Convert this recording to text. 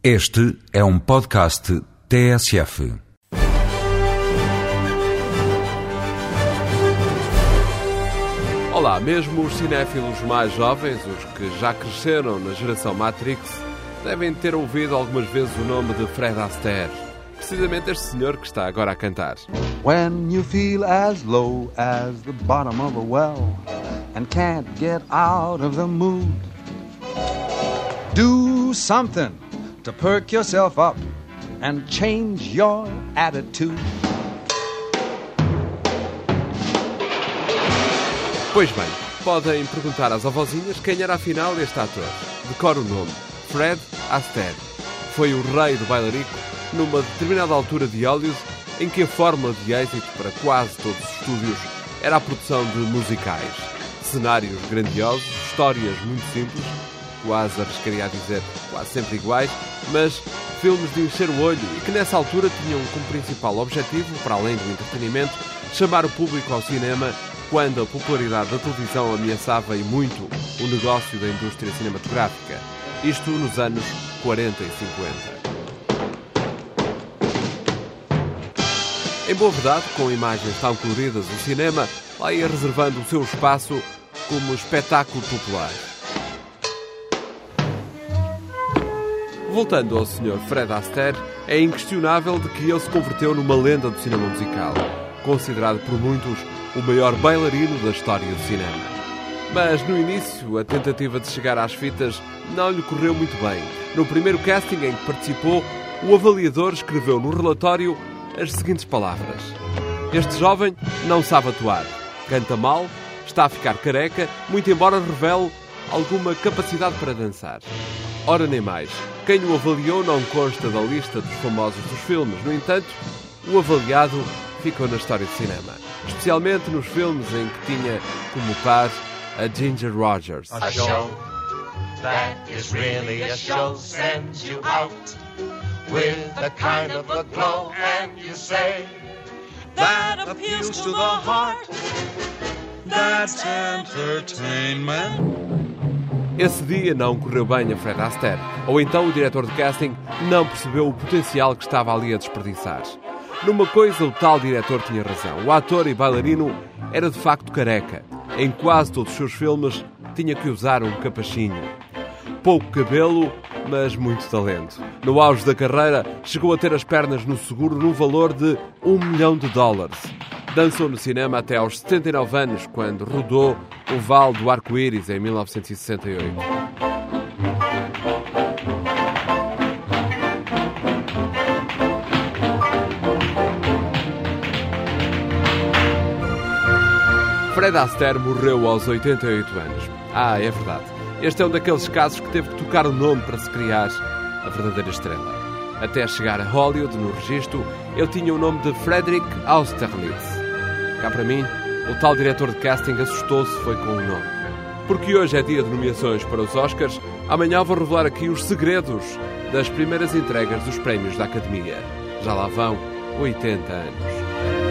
Este é um podcast TSF. Olá, mesmo os cinéfilos mais jovens, os que já cresceram na geração Matrix, devem ter ouvido algumas vezes o nome de Fred Astaire. Precisamente este senhor que está agora a cantar. When you feel as low as the bottom of a well and can't get out of the mood, do something to perk yourself up and change your attitude. Pois bem, podem perguntar às avózinhas quem era afinal este ator. Decora o nome: Fred Astaire. Foi o rei do bailarico numa determinada altura de Hollywood em que a fórmula de êxito para quase todos os estúdios era a produção de musicais. Cenários grandiosos, histórias muito simples, quase arriscaria a dizer quase sempre iguais, mas filmes de encher o olho e que nessa altura tinham como principal objetivo, para além do entretenimento, chamar o público ao cinema quando a popularidade da televisão ameaçava e muito o negócio da indústria cinematográfica. Isto nos anos 40 e 50. Em boa verdade, com imagens tão coloridas, o cinema lá ia reservando o seu espaço como espetáculo popular. Voltando ao Sr. Fred Astaire, é inquestionável de que ele se converteu numa lenda do cinema musical, considerado por muitos o maior bailarino da história do cinema. Mas no início, a tentativa de chegar às fitas não lhe correu muito bem. No primeiro casting em que participou, o avaliador escreveu no relatório as seguintes palavras: Este jovem não sabe atuar, canta mal, está a ficar careca, muito embora revele alguma capacidade para dançar. Ora nem mais, quem o avaliou não consta da lista dos famosos dos filmes, no entanto, o avaliado ficou na história de cinema, especialmente nos filmes em que tinha como par a Ginger Rogers. A show that is really a show sends you out with a kind of a glow, and you say that appeals to the heart. That's entertainment. Esse dia não correu bem a Fred Astaire, ou então o diretor de casting não percebeu o potencial que estava ali a desperdiçar. Numa coisa, o tal diretor tinha razão. O ator e bailarino era de facto careca. Em quase todos os seus filmes tinha que usar um capachinho. Pouco cabelo, mas muito talento. No auge da carreira, chegou a ter as pernas no seguro num valor de um milhão de dólares. Dançou no cinema até aos 79 anos, quando rodou O Val do Arco-Íris em 1968. Fred Astaire morreu aos 88 anos. Ah, é verdade. Este é um daqueles casos que teve que tocar o nome para se criar a verdadeira estrela. Até chegar a Hollywood, no registro, ele tinha o nome de Frederick Austerlitz. Cá para mim, o tal diretor de casting assustou-se foi com o nome. Porque hoje é dia de nomeações para os Oscars, amanhã vou revelar aqui os segredos das primeiras entregas dos prémios da Academia. Já lá vão 80 anos.